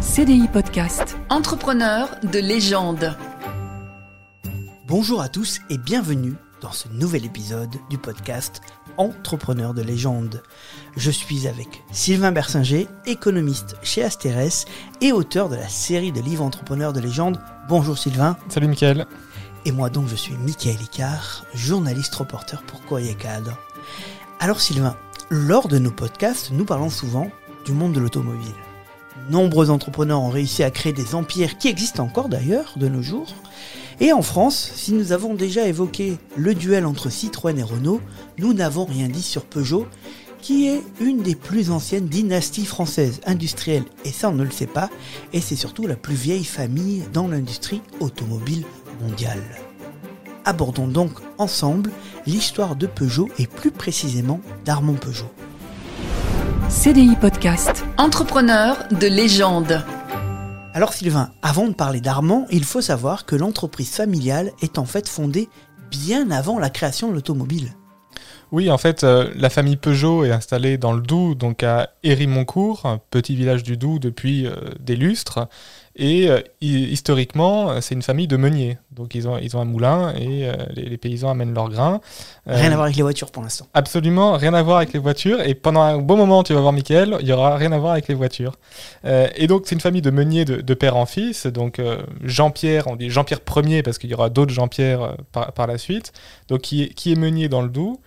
CDI Podcast. Entrepreneur de légende. Bonjour à tous et bienvenue dans ce nouvel épisode du podcast Entrepreneur de légende. Je suis avec Sylvain Bersinger, économiste chez Asterès et auteur de la série de livres Entrepreneurs de légende. Bonjour Sylvain. Salut Mickaël. Et moi donc je suis Mickaël Icard, journaliste reporter pour Courrier Cadre. Alors Sylvain, lors de nos podcasts, nous parlons souvent du monde de l'automobile. Nombreux entrepreneurs ont réussi à créer des empires qui existent encore d'ailleurs de nos jours. Et en France, si nous avons déjà évoqué le duel entre Citroën et Renault, nous n'avons rien dit sur Peugeot, qui est une des plus anciennes dynasties françaises industrielles, et ça on ne le sait pas, et c'est surtout la plus vieille famille dans l'industrie automobile mondiale. Abordons donc ensemble l'histoire de Peugeot et plus précisément d'Armand Peugeot. CDI Podcast. Entrepreneur de légende. Alors Sylvain, avant de parler d'Armand, il faut savoir que l'entreprise familiale est en fait fondée bien avant la création de l'automobile. Oui, en fait, euh, la famille Peugeot est installée dans le Doubs, donc à Héry-Moncourt, petit village du Doubs depuis euh, des lustres. Et euh, historiquement, c'est une famille de meuniers. Donc ils ont, ils ont un moulin et euh, les, les, paysans amènent leurs grains. Rien à voir avec les voitures pour l'instant. Absolument, rien à voir avec les voitures. Et pendant un bon moment, tu vas voir Mickaël, il y aura rien à voir avec les voitures. Euh, et donc c'est une famille de meuniers de, de père en fils. Donc Jean-Pierre, on dit Jean-Pierre Ier parce qu'il y aura d'autres Jean-Pierre par, par, la suite. Donc qui est, qui est meunier dans le Doubs.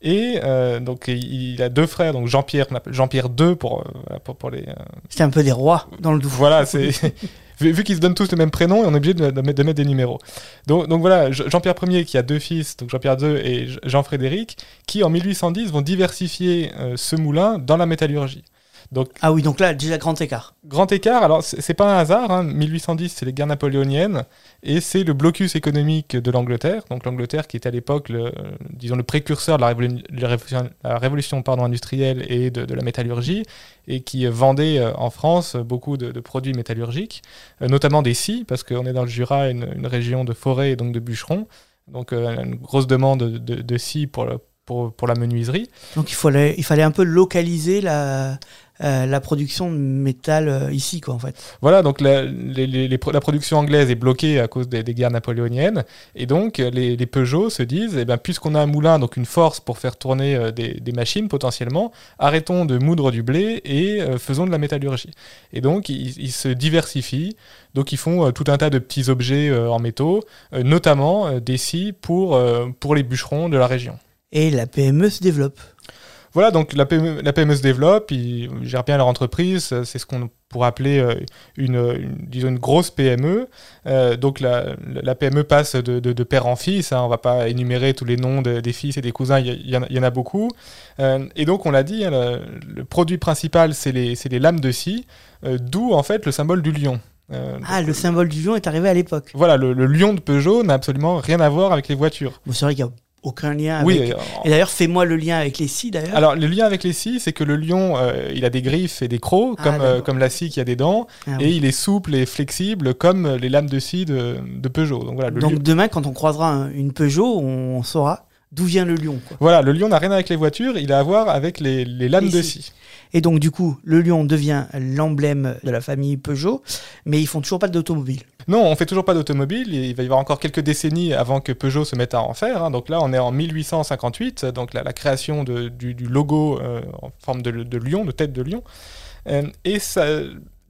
Et euh, donc il a deux frères, donc Jean-Pierre, Jean-Pierre II pour, euh, pour, pour, les. Euh... C'est un peu des rois dans le Doubs. Voilà, c'est vu, vu qu'ils se donnent tous le même prénom, on est obligé de, de, mettre, de mettre, des numéros. Donc, donc voilà, Jean-Pierre Ier qui a deux fils, donc Jean-Pierre II et Jean-Frédéric, qui en 1810 vont diversifier euh, ce moulin dans la métallurgie. Donc, ah oui, donc là, déjà grand écart. Grand écart, alors c'est pas un hasard, hein. 1810 c'est les guerres napoléoniennes, et c'est le blocus économique de l'Angleterre, donc l'Angleterre qui était à l'époque, le, disons, le précurseur de la révolution, la révolution, la révolution pardon, industrielle et de, de, la métallurgie, et qui vendait euh, en France beaucoup de, de produits métallurgiques, euh, notamment des scies, parce qu'on est dans le Jura, une, une, région de forêt et donc de bûcherons, donc euh, une grosse demande de, de, pour, pour, pour, la menuiserie. Donc il fallait, il fallait un peu localiser la, euh, la production de métal euh, ici, quoi, en fait. Voilà, donc la, les, les, la production anglaise est bloquée à cause des, des guerres napoléoniennes, et donc les, les Peugeot se disent, eh ben, puisqu'on a un moulin, donc une force pour faire tourner euh, des, des, machines potentiellement, arrêtons de moudre du blé et euh, faisons de la métallurgie. Et donc ils, ils, se diversifient, donc ils font euh, tout un tas de petits objets en métaux, notamment des scies pour, pour les bûcherons de la région. Et la PME se développe voilà, donc la PME, la PME, se développe, ils gèrent bien leur entreprise, c'est ce qu'on pourrait appeler une, une, disons une grosse PME. Euh, donc la, la, PME passe de, de, de, père en fils, hein, on va pas énumérer tous les noms de, des fils et des cousins, il y, y, y, en a beaucoup. Euh, et donc on l'a dit, hein, le, le, produit principal c'est les, les, lames de scie, euh, d'où en fait le symbole du lion. Euh, ah, le symbole du lion est arrivé à l'époque. Voilà, le, le, lion de Peugeot n'a absolument rien à voir avec les voitures. Bon, c'est vrai qu'il y a aucun lien avec... Oui, et d'ailleurs, fais-moi le lien avec les scies, d'ailleurs. Alors, le lien avec les scies, c'est que le lion, euh, il a des griffes et des crocs, ah, comme, euh, comme la scie qui a des dents, ah, et oui. il est souple et flexible, comme les lames de scie de, de Peugeot. Donc, voilà, Donc demain, quand on croisera un, une Peugeot, on saura d'où vient le lion. Quoi. Voilà, le lion n'a rien avec les voitures, il a à voir avec les, les lames les de scie. Et donc, du coup, le lion devient l'emblème de la famille Peugeot, mais ils font toujours pas d'automobile. Non, on fait toujours pas d'automobile. Il va y avoir encore quelques décennies avant que Peugeot se mette à en faire. Hein. Donc là, on est en 1858, donc la, la création de, du, du, logo euh, en forme de, de, lion, de tête de lion. Euh, et ça,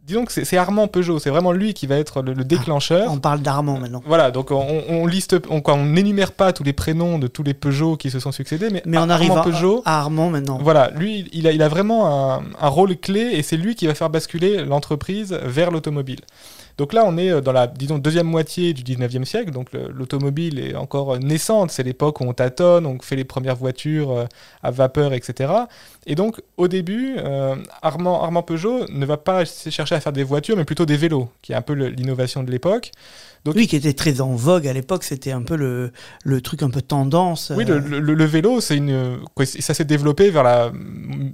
disons que c'est Armand Peugeot, c'est vraiment lui qui va être le, le déclencheur. Ah, on parle d'Armand maintenant. Voilà, donc on, on liste, on, on n'énumère pas tous les prénoms de tous les Peugeot qui se sont succédés, mais, mais on arrive à, Peugeot, à Armand maintenant. Voilà, lui, il a, il a vraiment un, un rôle clé et c'est lui qui va faire basculer l'entreprise vers l'automobile. Donc là, on est dans la, disons, deuxième moitié du 19e siècle, donc l'automobile est encore naissante, c'est l'époque où on tâtonne, on fait les premières voitures à vapeur, etc. Et donc, au début, euh, Armand, Armand Peugeot ne va pas chercher à faire des voitures, mais plutôt des vélos, qui est un peu l'innovation de l'époque. Donc, oui, qui était très en vogue à l'époque, c'était un peu le, le, truc un peu tendance. Oui, le, le, le vélo, c'est une, ça s'est développé vers la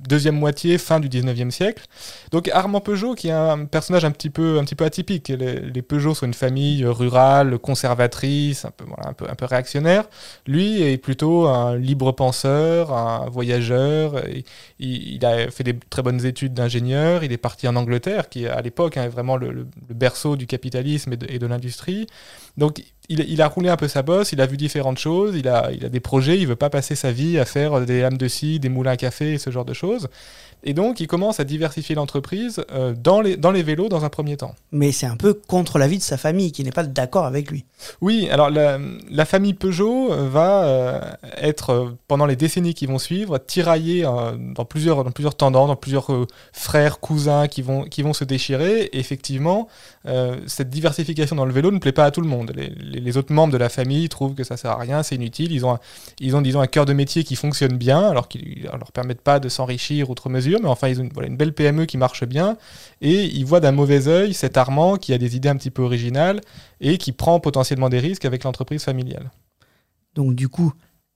deuxième moitié, fin du 19e siècle. Donc Armand Peugeot, qui est un personnage un petit peu, un petit peu atypique. Les, Peugeot sont une famille rurale, conservatrice, un peu, réactionnaire. Lui est plutôt un libre penseur, un voyageur. Il, a fait des très bonnes études d'ingénieur. Il est parti en Angleterre, qui est à l'époque hein, vraiment le, berceau du capitalisme et de, de l'industrie. Donc il, il a roulé un peu sa bosse, il a vu différentes choses, il a, il a des projets, il veut pas passer sa vie à faire des lames de scie, des moulins à café et ce genre de choses. Et donc il commence à diversifier l'entreprise euh, dans, les, dans les vélos dans un premier temps. Mais c'est un peu contre l'avis de sa famille qui n'est pas d'accord avec lui. Oui, alors la, la famille Peugeot euh, va euh, être, pendant les décennies qui vont suivre, tiraillée euh, dans, plusieurs, dans plusieurs tendances, dans plusieurs frères, cousins qui vont, qui vont se déchirer. Et effectivement, cette diversification dans le vélo ne plaît pas à tout le monde. Les, les- autres membres de la famille trouvent que ça sert à rien, c'est inutile. Ils ont, un, ils ont disons, un cœur de métier qui fonctionne bien, alors qu'ils ne leur permettent pas de s'enrichir outre mesure, mais enfin, ils ont une, voilà, une belle PME qui marche bien. Et ils voient d'un mauvais œil cet Armand qui a des idées un petit peu originales et qui prend potentiellement des risques avec l'entreprise familiale. Donc du coup,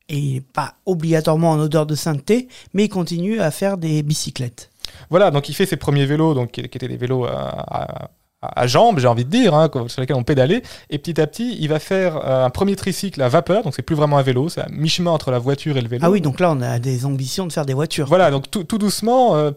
il n'est pas obligatoirement en odeur de sainteté, mais il continue à faire des bicyclettes. Voilà, donc il fait ses premiers vélos, donc, qui qui étaient des vélos à, à- à jambes, j'ai envie de dire, hein, sur lesquels on pédalait. Et petit à petit, il va faire euh, un premier tricycle à vapeur, donc c'est plus vraiment un vélo, c'est à mi-chemin entre la voiture et le vélo. Ah oui, donc là, on a des ambitions de faire des voitures. Voilà, donc tout, tout doucement, euh,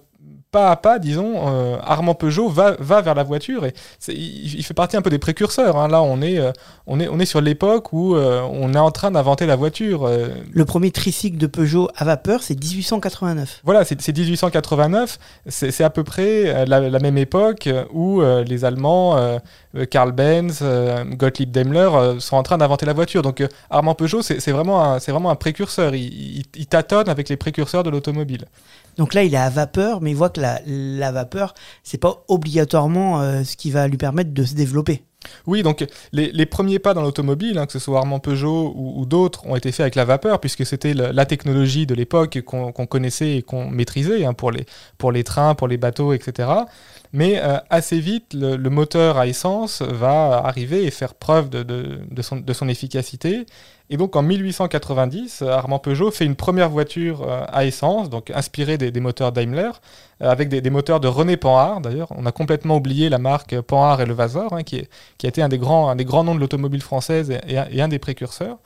pas à pas, disons, euh, Armand Peugeot va, va vers la voiture et il, il fait partie un peu des précurseurs. hein. Là, on est, euh, on, est, on est sur l'époque où euh, on est en train d'inventer la voiture. euh, Le premier tricycle de Peugeot à vapeur, c'est 1889. Voilà, c'est c'est 1889, c'est à peu près euh, la, la même époque euh, où euh, les Allemands, Karl Benz, euh, Gottlieb Daimler, euh, sont en train d'inventer la voiture. Donc euh, Armand Peugeot, c'est vraiment, un- c'est vraiment un précurseur. Il, il- il tâtonne avec les précurseurs de l'automobile. Donc là, il est à vapeur, mais il voit que la, la vapeur, c'est pas obligatoirement euh, ce qui va lui permettre de se développer. Oui, donc les, premiers pas dans l'automobile, hein, que ce soit Armand Peugeot ou, d'autres, ont été faits avec la vapeur, puisque c'était la technologie de l'époque qu'on connaissait et qu'on maîtrisait hein, pour, les, trains, pour les bateaux, etc. Mais euh, assez vite, le, moteur à essence va arriver et faire preuve de son efficacité. Et donc en 1890, Armand Peugeot fait une première voiture euh, à essence, donc inspirée des, moteurs Daimler, euh, avec des, moteurs de René Panhard. D'ailleurs, on a complètement oublié la marque Panhard et le Vasor, hein, qui, a été un des grands, noms de l'automobile française et, un- des précurseurs.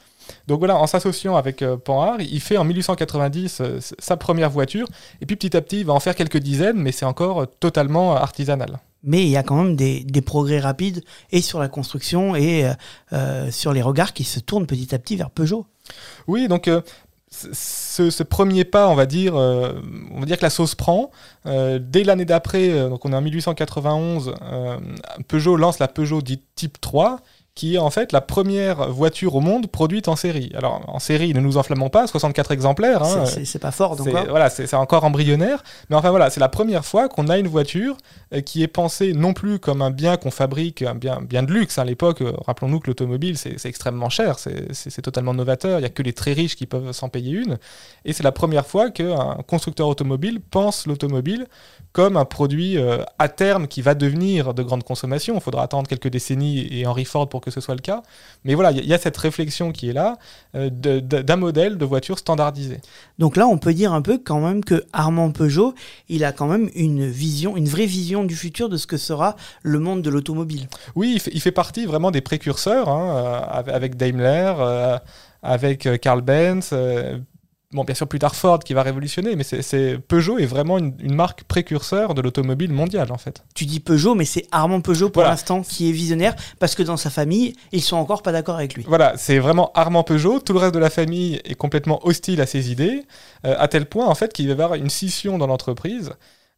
Donc voilà, en s'associant avec euh, Panhard, il fait en 1890 euh, s- sa première voiture, et puis petit à petit, il va en faire quelques dizaines, mais c'est encore euh, totalement euh, artisanal. Mais il y a quand même des, progrès rapides et sur la construction et euh, euh, sur les regards qui se tournent petit à petit vers Peugeot. Oui, donc euh, ce, premier pas, on va dire, on va dire que la sauce prend. Dès l'année d'après, donc on est en 1891, euh, Peugeot lance la Peugeot dite Type 3 qui est en fait la première voiture au monde produite en série. Alors en série, ne nous enflammons pas, 64 exemplaires. hein, C'est- pas fort, donc. hein. voilà, c'est encore embryonnaire, mais enfin voilà, c'est la première fois qu'on a une voiture euh, qui est pensée non plus comme un bien qu'on fabrique, un bien, bien de luxe. À l'époque, euh, rappelons-nous que l'automobile c'est extrêmement cher, c'est- totalement novateur. Il y a que les très riches qui peuvent s'en payer une, et c'est la première fois qu'un constructeur automobile pense l'automobile comme un produit euh, à terme qui va devenir de grande consommation. Il faudra attendre quelques décennies et Henry Ford pour que ce soit le cas. Mais voilà, il y, a- il y a cette réflexion qui est là euh, d'un modèle de voiture standardisée. Donc là, on peut dire un peu quand même que Armand Peugeot, il a quand même une vision, une vraie vision du futur de ce que sera le monde de l'automobile. Oui, il fait, il fait partie vraiment des précurseurs, hein, euh, avec- Daimler, euh, avec Karl Benz. euh, bon, bien sûr, plus tard Ford qui va révolutionner, mais c'est- Peugeot est vraiment une, une marque précurseur de l'automobile mondiale, en fait. Tu dis Peugeot, mais c'est Armand Peugeot pour Voilà. l'instant qui est visionnaire parce que dans sa famille, ils sont encore pas d'accord avec lui. Voilà, c'est vraiment Armand Peugeot. Tout le reste de la famille est complètement hostile à ses idées, euh, à tel point, en fait, qu'il va y avoir une scission dans l'entreprise.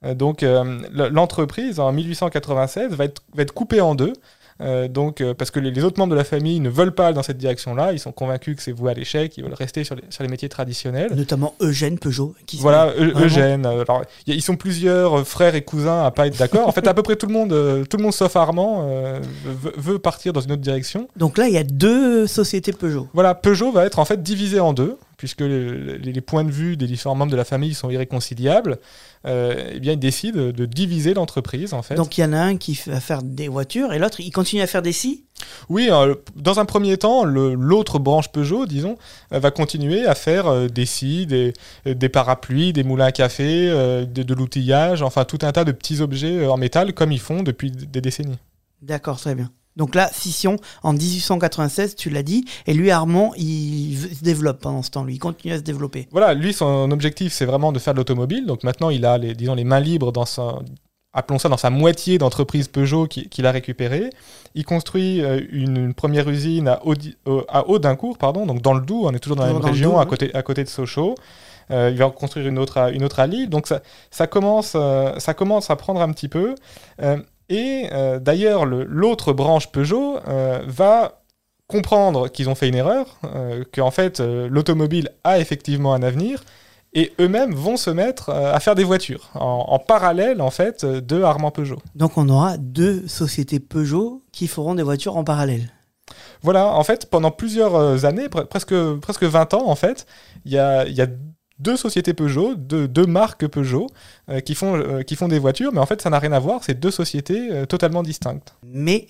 Euh, donc, euh, l'entreprise, en 1896, va être, va être coupée en deux. Euh, donc, euh, parce que les, les autres membres de la famille ne veulent pas aller dans cette direction-là, ils sont convaincus que c'est voué à l'échec, ils veulent rester sur les, sur les métiers traditionnels. Notamment Eugène Peugeot. Qui Voilà, Eu-. Eugène. euh, alors, y a- ils sont plusieurs euh, frères et cousins à pas être d'accord. En fait, à peu près tout le monde, tout le monde sauf Armand, euh, veut, veut partir dans une autre direction. Donc là, il y a deux sociétés Peugeot. Voilà, Peugeot va être en fait divisé en deux, puisque les, points de vue des différents membres de la famille sont irréconciliables. Euh, eh bien, ils décident de diviser l'entreprise, en fait. Donc il y en a un qui va faire des voitures et l'autre, il continue à faire des scies? oui, euh, dans un premier temps, l'autre branche Peugeot, disons, euh, va continuer à faire euh, des scies, des, des parapluies, des moulins à café, de, de l'outillage, enfin tout un tas de petits objets en métal, comme ils font depuis des décennies. D'accord, très bien. Donc là, scission en 1896, tu l'as dit, et lui, Armand, il se développe pendant ce temps, lui, il continue à se développer. Voilà, lui, son objectif, c'est vraiment de faire de l'automobile. Donc maintenant, il a les, disons, les mains libres dans son, appelons ça dans sa moitié d'entreprise Peugeot qu'il a récupéré. Il construit euh, une, première usine à, Audi, euh, à Audincourt, pardon, donc dans le Doubs, on est toujours dans la même région, Doubs, à, côté, à côté de Sochaux. Euh, il va en construire une autre à, une autre à Lille. Donc ça, ça, commence, euh, ça commence à prendre un petit peu. Euh, et d'ailleurs, l'autre branche Peugeot va comprendre qu'ils ont fait une erreur, qu'en fait l'automobile a effectivement un avenir, et eux-mêmes vont se mettre à faire des voitures en, en, parallèle en fait de Armand Peugeot. Donc on aura deux sociétés Peugeot qui feront des voitures en parallèle. Voilà, en fait, pendant plusieurs années, pre presque, presque 20 ans, en fait, il y a, y a deux sociétés Peugeot, deux, deux marques Peugeot euh, qui, font, euh, qui font des voitures, mais en fait ça n'a rien à voir, c'est deux sociétés euh, totalement distinctes. Mais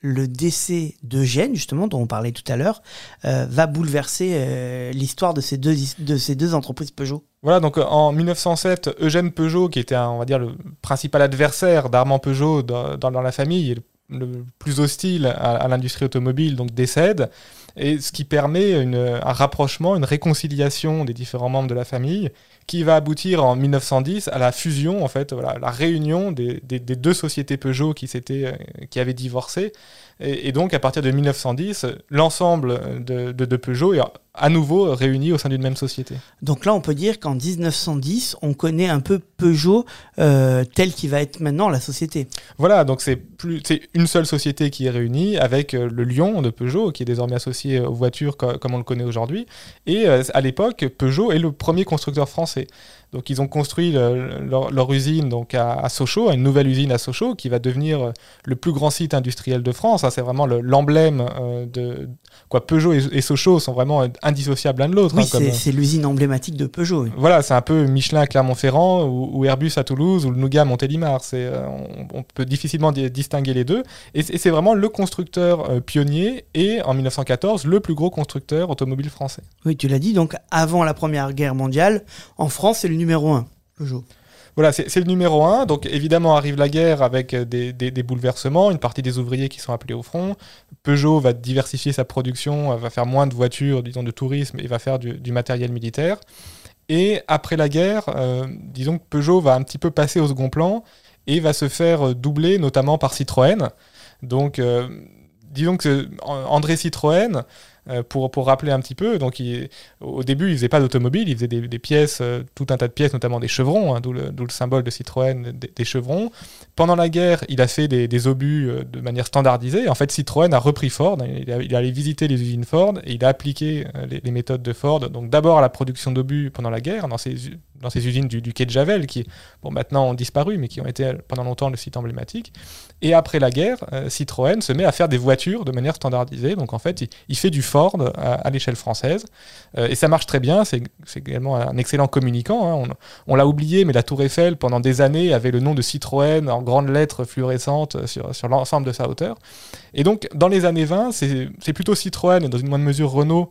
le décès d'Eugène, justement, dont on parlait tout à l'heure, va bouleverser l'histoire de, ces deux, de ces deux entreprises Peugeot. Voilà, donc en 1907, Eugène Peugeot, qui était, un, on va dire, le principal adversaire d'Armand Peugeot dans, dans, la famille, et le, le plus hostile à, l'industrie automobile, donc décède et ce qui permet un rapprochement, une réconciliation des différents membres de la famille, qui va aboutir en 1910 à la fusion, en fait, voilà, la réunion des, deux sociétés Peugeot qui, qui avaient divorcé. Et, donc, à partir de 1910, l'ensemble de, Peugeot à nouveau réuni au sein d'une même société. Donc là, on peut dire qu'en 1910, on connaît un peu Peugeot euh, tel qu'il va être maintenant la société. Voilà, donc c'est plus c'est une seule société qui est réunie avec euh, le Lion de Peugeot qui est désormais associé aux voitures co comme on le connaît aujourd'hui. Et euh, à l'époque, Peugeot est le premier constructeur français. Donc ils ont construit le, leur, leur, usine donc à, à, Sochaux, une nouvelle usine à Sochaux qui va devenir le plus grand site industriel de France. C'est vraiment l'emblème euh, de quoi Peugeot et, et, Sochaux sont vraiment indissociables l'un de l'autre. Oui, hein, c'est l'usine emblématique de Peugeot. Oui. Voilà, c'est un peu Michelin à Clermont-Ferrand ou, ou, Airbus à Toulouse ou le Nougat à Montélimar. Euh, on, on, peut difficilement distinguer les deux. Et, c'est vraiment le constructeur euh, pionnier et en 1914 le plus gros constructeur automobile français. Oui, tu l'as dit. Donc avant la Première Guerre mondiale, en France, c'est le numéro 1, Peugeot. Voilà, c'est le numéro 1. Donc évidemment arrive la guerre avec des, des, bouleversements, une partie des ouvriers qui sont appelés au front. Peugeot va diversifier sa production, va faire moins de voitures, disons de tourisme, et va faire du, matériel militaire. Et après la guerre, euh, disons que Peugeot va un petit peu passer au second plan et va se faire doubler notamment par Citroën. Donc euh, disons que André Citroën, euh, pour, pour rappeler un petit peu, donc au début il faisait pas d'automobile, il faisait des, pièces, euh, tout un tas de pièces, notamment des chevrons, hein, d'où le, le, symbole de Citroën des, chevrons. Pendant la guerre, il a fait des, obus euh, de manière standardisée. En fait, Citroën a repris Ford, il, a, est allé visiter les usines Ford et il a appliqué euh, les, méthodes de Ford. Donc d'abord à la production d'obus pendant la guerre, dans ces, dans ces usines du, quai de Javel, qui bon, maintenant ont disparu, mais qui ont été pendant longtemps le site emblématique. Et après la guerre, euh, Citroën se met à faire des voitures de manière standardisée. Donc en fait, il, il fait du À, l'échelle française. Euh, et ça marche très bien. C'est également un excellent communicant. Hein. On, on l'a oublié, mais la Tour Eiffel, pendant des années, avait le nom de Citroën en grandes lettres fluorescentes sur, sur l'ensemble de sa hauteur. Et donc, dans les années 20, c'est plutôt Citroën et dans une moindre mesure Renault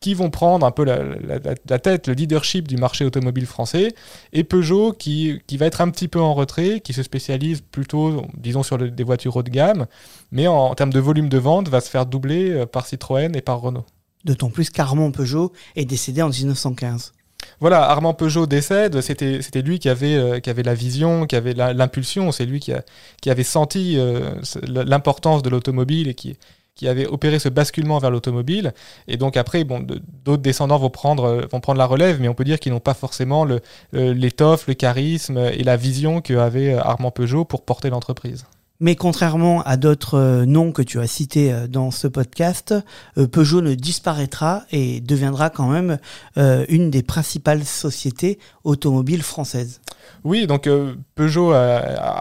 qui vont prendre un peu la, la, la, tête, le leadership du marché automobile français, et Peugeot qui, qui, va être un petit peu en retrait, qui se spécialise plutôt, disons, sur le, des voitures haut de gamme, mais en, en, termes de volume de vente, va se faire doubler euh, par Citroën et par Renault. D'autant plus qu'Armand Peugeot est décédé en 1915. Voilà, Armand Peugeot décède, c'était lui qui avait, euh, qui avait la vision, qui avait l'impulsion, c'est lui qui, a, qui avait senti euh, l'importance de l'automobile et qui, qui avait opéré ce basculement vers l'automobile. Et donc après, bon, d'autres descendants vont prendre, vont prendre la relève, mais on peut dire qu'ils n'ont pas forcément l'étoffe, le, le, charisme et la vision qu'avait Armand Peugeot pour porter l'entreprise. Mais contrairement à d'autres euh, noms que tu as cités euh, dans ce podcast, euh, Peugeot ne disparaîtra et deviendra quand même une des principales sociétés automobiles françaises. Oui, donc Peugeot,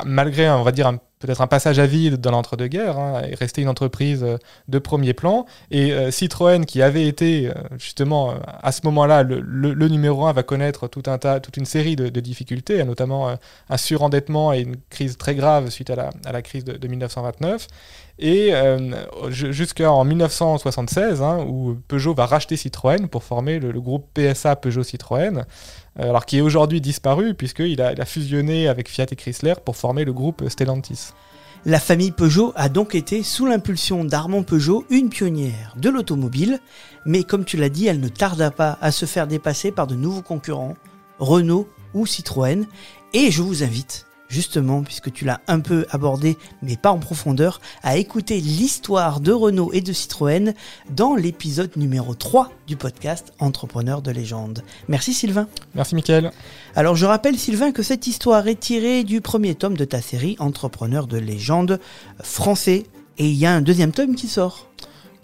malgré, on va dire, un peut-être un passage à vide dans l'entre-deux-guerres, hein, est resté une entreprise de premier plan. Et euh, Citroën, qui avait été justement à ce moment-là le, numéro un, va connaître tout un tas, toute une série de, difficultés, notamment euh, un surendettement et une crise très grave suite à la, crise de, de 1929. Et euh, jusqu'en 1976, hein, où Peugeot va racheter Citroën pour former le, groupe PSA Peugeot Citroën, euh, alors qui est aujourd'hui disparu puisqu'il a, il a fusionné avec Fiat et Chrysler pour former le groupe Stellantis. La famille Peugeot a donc été, sous l'impulsion d'Armand Peugeot, une pionnière de l'automobile, mais comme tu l'as dit, elle ne tarda pas à se faire dépasser par de nouveaux concurrents, Renault ou Citroën, et je vous invite justement, puisque tu l'as un peu abordé, mais pas en profondeur, à écouter l'histoire de Renault et de Citroën dans l'épisode numéro 3 du podcast Entrepreneur de légende. Merci Sylvain. Merci Mickaël. Alors je rappelle Sylvain que cette histoire est tirée du premier tome de ta série Entrepreneur de légende français, et il y a un deuxième tome qui sort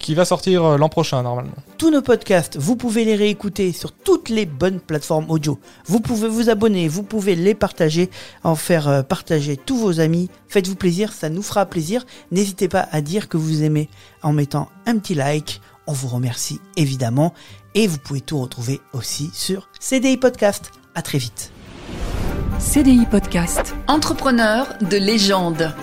qui va sortir euh, l'an prochain normalement. Tous nos podcasts, vous pouvez les réécouter sur toutes les bonnes plateformes audio. Vous pouvez vous abonner, vous pouvez les partager, en faire euh, partager tous vos amis. Faites-vous plaisir, ça nous fera plaisir. N'hésitez pas à dire que vous aimez en mettant un petit like. On vous remercie évidemment. Et vous pouvez tout retrouver aussi sur CDI Podcast. À très vite. CDI Podcast. Entrepreneur de légende.